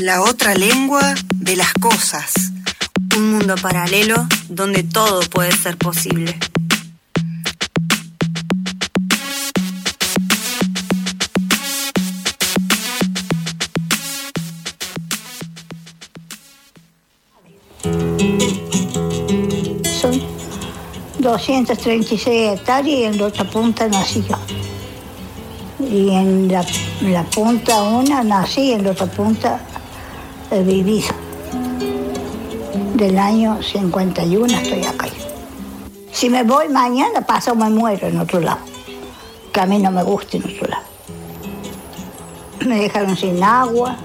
La otra lengua de las cosas. Un mundo paralelo donde todo puede ser posible. Son 236 hectáreas y en la otra punta nací. Y en la, punta una nací en la otra punta he vivido. Del año 51 estoy acá. Si me voy mañana, paso me muero en otro lado. Que a mí no me gusta en otro lado. Me dejaron sin agua,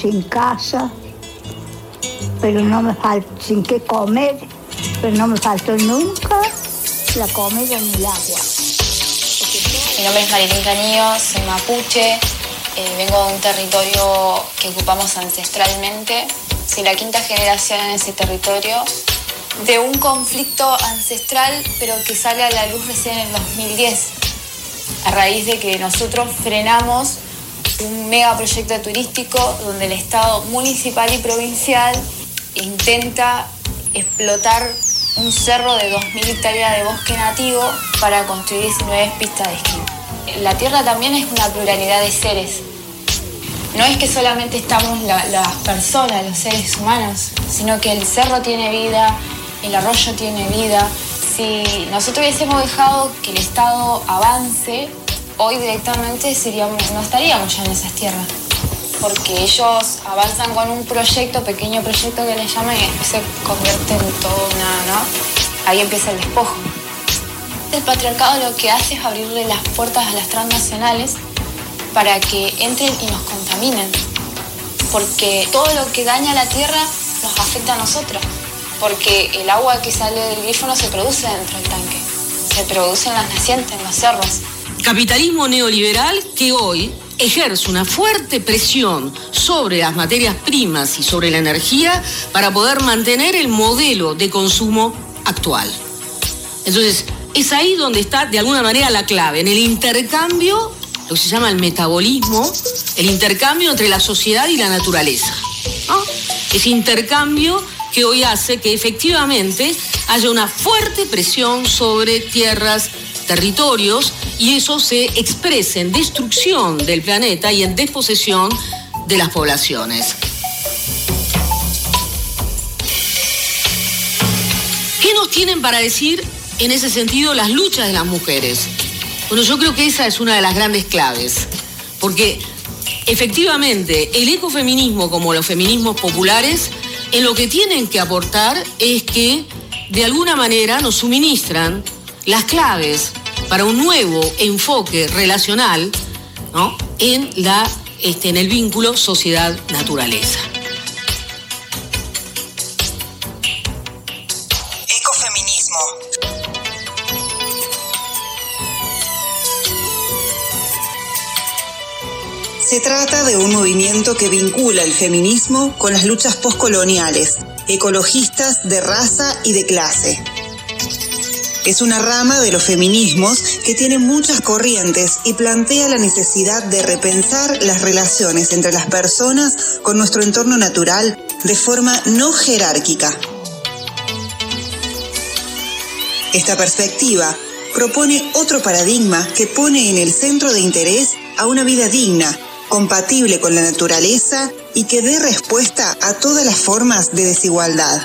sin casa, pero no me faltó, sin qué comer, pero no me faltó nunca la comida ni el agua. Mi nombre es Marilyn Canillo, soy mapuche, eh, vengo de un territorio que ocupamos ancestralmente. Soy la quinta generación en ese territorio de un conflicto ancestral, pero que sale a la luz recién en el 2010, a raíz de que nosotros frenamos un megaproyecto turístico donde el Estado municipal y provincial intenta explotar un cerro de 2.000 hectáreas de bosque nativo para construir 19 pistas de esquí. La Tierra también es una pluralidad de seres. No es que solamente estamos la- las personas, los seres humanos, sino que el cerro tiene vida, el arroyo tiene vida. Si nosotros hubiésemos dejado que el Estado avance, hoy directamente no estaríamos ya en esas tierras porque ellos avanzan con un proyecto, pequeño proyecto que les llaman y se convierte en todo una, ¿no? Ahí empieza el despojo. El patriarcado lo que hace es abrirle las puertas a las transnacionales para que entren y nos contaminen. Porque todo lo que daña la tierra nos afecta a nosotros. Porque el agua que sale del grifo no se produce dentro del tanque, se produce en las nacientes, en los cerros. Capitalismo neoliberal que hoy ejerce una fuerte presión sobre las materias primas y sobre la energía para poder mantener el modelo de consumo actual. Entonces, es ahí donde está de alguna manera la clave, en el intercambio, lo que se llama el metabolismo, el intercambio entre la sociedad y la naturaleza. ¿no? Ese intercambio que hoy hace que efectivamente haya una fuerte presión sobre tierras, territorios, y eso se exprese en destrucción del planeta y en desposesión de las poblaciones. ¿Qué nos tienen para decir en ese sentido las luchas de las mujeres? Bueno, yo creo que esa es una de las grandes claves, porque efectivamente el ecofeminismo como los feminismos populares en lo que tienen que aportar es que de alguna manera nos suministran las claves para un nuevo enfoque relacional ¿no? en, la, este, en el vínculo sociedad-naturaleza. Se trata de un movimiento que vincula el feminismo con las luchas postcoloniales, ecologistas de raza y de clase. Es una rama de los feminismos que tiene muchas corrientes y plantea la necesidad de repensar las relaciones entre las personas con nuestro entorno natural de forma no jerárquica. Esta perspectiva propone otro paradigma que pone en el centro de interés a una vida digna, compatible con la naturaleza y que dé respuesta a todas las formas de desigualdad.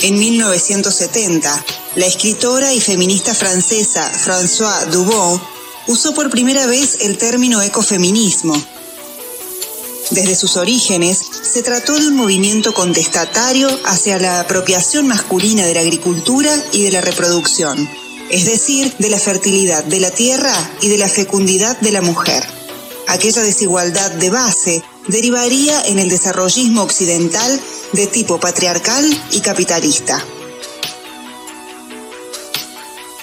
En 1970, la escritora y feminista francesa Françoise Dubon usó por primera vez el término ecofeminismo. Desde sus orígenes, se trató de un movimiento contestatario hacia la apropiación masculina de la agricultura y de la reproducción, es decir, de la fertilidad de la tierra y de la fecundidad de la mujer. Aquella desigualdad de base derivaría en el desarrollismo occidental de tipo patriarcal y capitalista.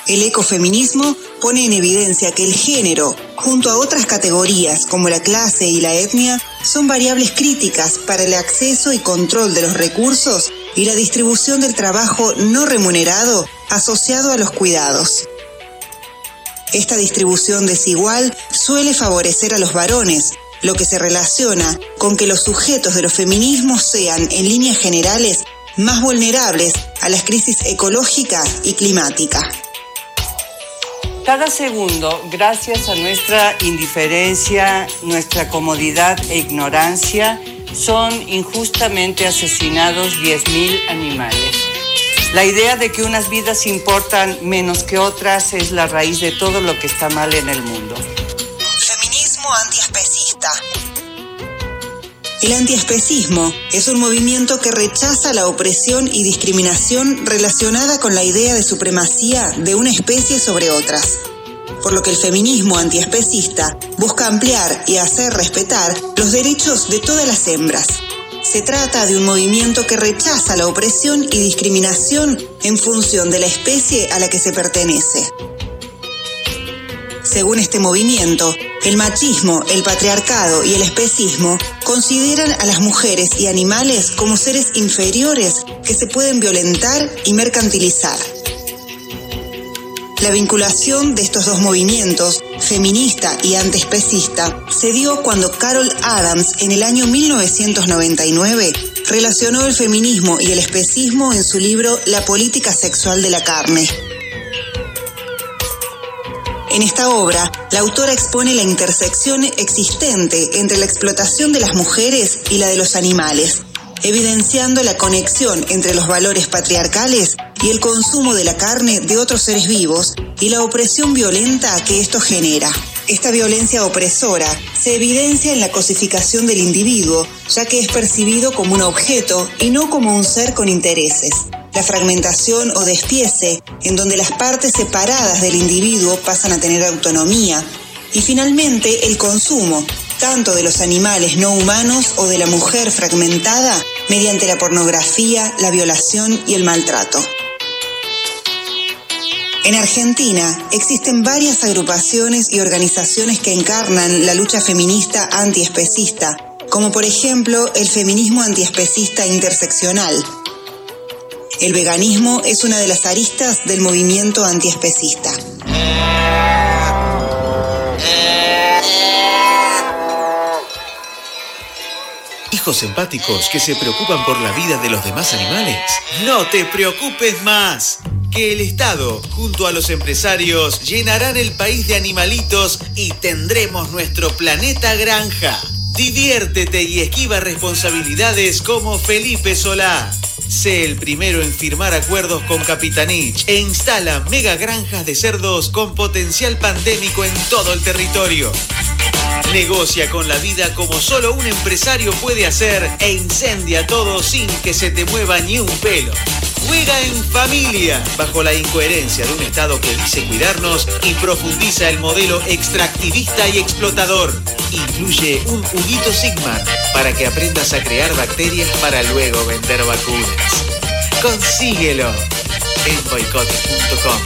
El ecofeminismo pone en evidencia que el género, junto a otras categorías como la clase y la etnia, son variables críticas para el acceso y control de los recursos y la distribución del trabajo no remunerado asociado a los cuidados. Esta distribución desigual suele favorecer a los varones, lo que se relaciona con que los sujetos de los feminismos sean, en líneas generales, más vulnerables a las crisis ecológica y climática. Cada segundo, gracias a nuestra indiferencia, nuestra comodidad e ignorancia, son injustamente asesinados 10.000 animales. La idea de que unas vidas importan menos que otras es la raíz de todo lo que está mal en el mundo. Feminismo antiespecista. El antiespecismo es un movimiento que rechaza la opresión y discriminación relacionada con la idea de supremacía de una especie sobre otras. Por lo que el feminismo antiespecista busca ampliar y hacer respetar los derechos de todas las hembras, se trata de un movimiento que rechaza la opresión y discriminación en función de la especie a la que se pertenece. Según este movimiento, el machismo, el patriarcado y el especismo consideran a las mujeres y animales como seres inferiores que se pueden violentar y mercantilizar. La vinculación de estos dos movimientos, feminista y antiespecista, se dio cuando Carol Adams en el año 1999 relacionó el feminismo y el especismo en su libro La política sexual de la carne. En esta obra, la autora expone la intersección existente entre la explotación de las mujeres y la de los animales, evidenciando la conexión entre los valores patriarcales y el consumo de la carne de otros seres vivos y la opresión violenta que esto genera. Esta violencia opresora se evidencia en la cosificación del individuo, ya que es percibido como un objeto y no como un ser con intereses. La fragmentación o despiece, en donde las partes separadas del individuo pasan a tener autonomía. Y finalmente el consumo, tanto de los animales no humanos o de la mujer fragmentada mediante la pornografía, la violación y el maltrato. En Argentina existen varias agrupaciones y organizaciones que encarnan la lucha feminista antiespecista, como por ejemplo el feminismo antiespecista interseccional. El veganismo es una de las aristas del movimiento antiespecista. Hijos empáticos que se preocupan por la vida de los demás animales? No te preocupes más que el Estado, junto a los empresarios, llenarán el país de animalitos y tendremos nuestro planeta granja. Diviértete y esquiva responsabilidades como Felipe Solá. Sé el primero en firmar acuerdos con Capitanich e instala mega granjas de cerdos con potencial pandémico en todo el territorio. Negocia con la vida como solo un empresario puede hacer e incendia todo sin que se te mueva ni un pelo. Juega en familia, bajo la incoherencia de un Estado que dice cuidarnos y profundiza el modelo extractivista y explotador. Incluye un Huguito Sigmar para que aprendas a crear bacterias para luego vender vacunas. Consíguelo en boicot.com.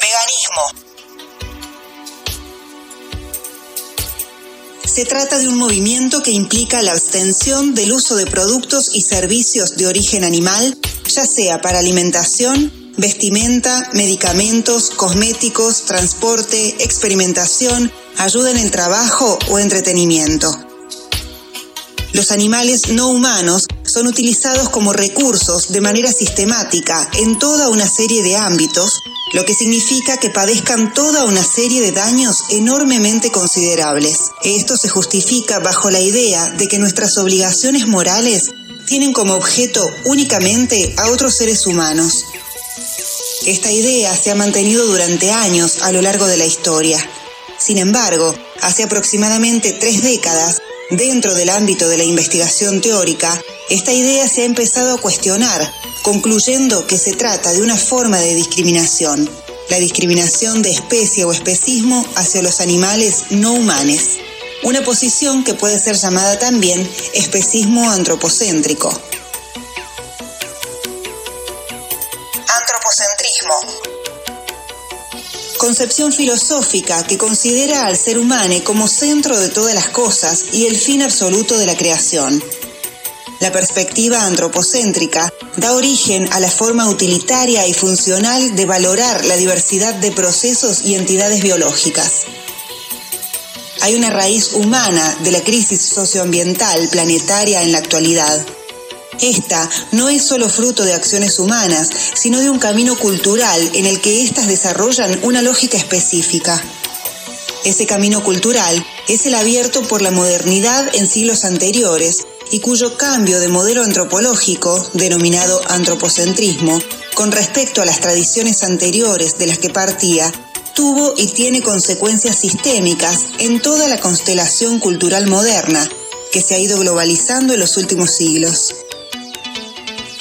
Veganismo. Se trata de un movimiento que implica la abstención del uso de productos y servicios de origen animal, ya sea para alimentación, vestimenta, medicamentos, cosméticos, transporte, experimentación, ayuda en el trabajo o entretenimiento. Los animales no humanos son utilizados como recursos de manera sistemática en toda una serie de ámbitos, lo que significa que padezcan toda una serie de daños enormemente considerables. Esto se justifica bajo la idea de que nuestras obligaciones morales tienen como objeto únicamente a otros seres humanos. Esta idea se ha mantenido durante años a lo largo de la historia. Sin embargo, hace aproximadamente tres décadas, dentro del ámbito de la investigación teórica, esta idea se ha empezado a cuestionar, concluyendo que se trata de una forma de discriminación, la discriminación de especie o especismo hacia los animales no humanos, una posición que puede ser llamada también especismo antropocéntrico. Concepción filosófica que considera al ser humano como centro de todas las cosas y el fin absoluto de la creación la perspectiva antropocéntrica da origen a la forma utilitaria y funcional de valorar la diversidad de procesos y entidades biológicas. hay una raíz humana de la crisis socioambiental planetaria en la actualidad. Esta no es solo fruto de acciones humanas, sino de un camino cultural en el que éstas desarrollan una lógica específica. Ese camino cultural es el abierto por la modernidad en siglos anteriores y cuyo cambio de modelo antropológico, denominado antropocentrismo, con respecto a las tradiciones anteriores de las que partía, tuvo y tiene consecuencias sistémicas en toda la constelación cultural moderna, que se ha ido globalizando en los últimos siglos.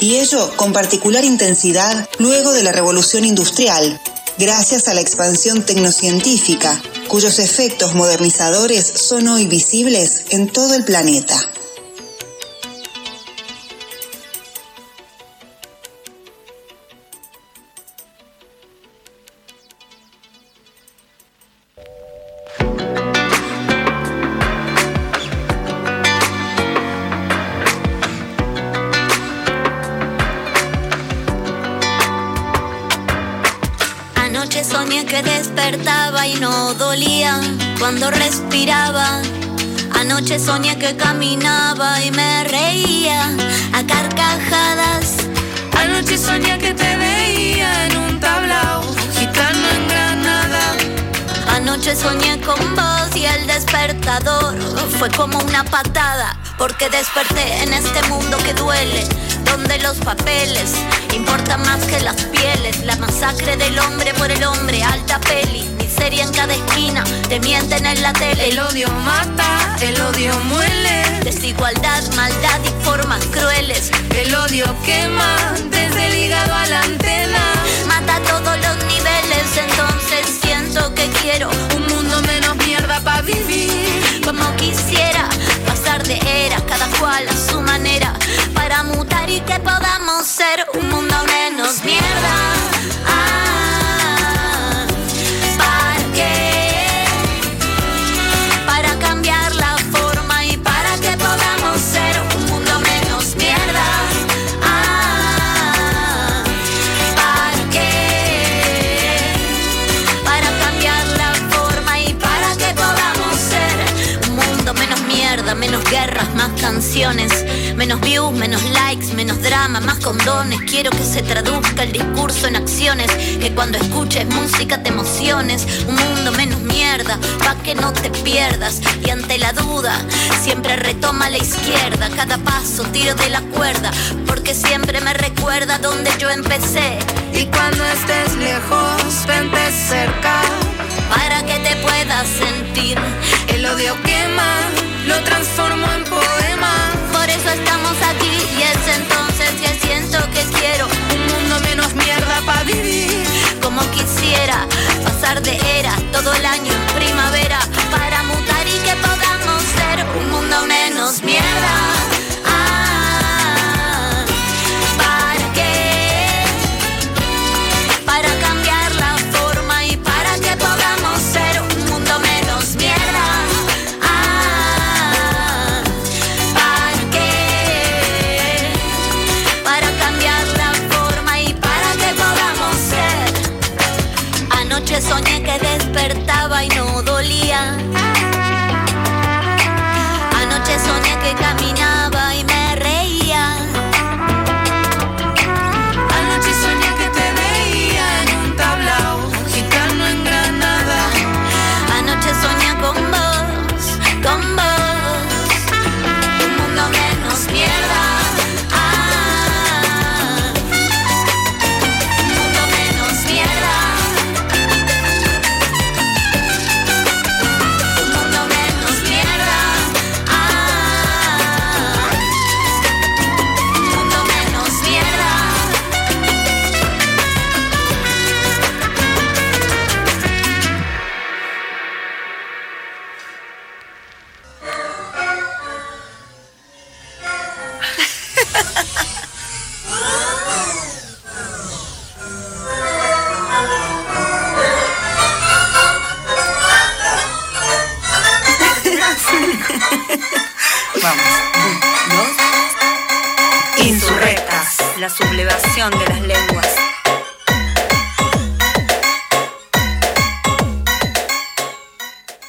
Y ello con particular intensidad luego de la revolución industrial, gracias a la expansión tecnocientífica, cuyos efectos modernizadores son hoy visibles en todo el planeta. Cuando respiraba. Anoche soñé que caminaba y me reía a carcajadas. Anoche soñé que te veía en un tablao, gitano en Granada. Anoche soñé con vos y el despertador fue como una patada, porque desperté en este mundo que duele, donde los papeles importan más que las pieles, la masacre del hombre por el hombre, alta peli en esquina, te mienten en la tele. El odio mata, el odio muele. Desigualdad, maldad y formas crueles. El odio quema desde el hígado a la antena. Mata todos los niveles, entonces siento que quiero un mundo menos mierda para vivir. Como quisiera pasar de era, cada cual a su manera, para mutar y que podamos ser un mundo menos mierda. Menos views, menos likes, menos drama, más condones. Quiero que se traduzca el discurso en acciones, que cuando escuches música te emociones. Un mundo menos mierda, pa' que no te pierdas. Y ante la duda, siempre retoma la izquierda. Cada paso tiro de la cuerda, porque siempre me recuerda donde yo empecé. Y cuando estés lejos, vente cerca. Para que te puedas sentir. El odio quema lo transformo en poema. Por eso estamos aquí. Y es entonces que siento que quiero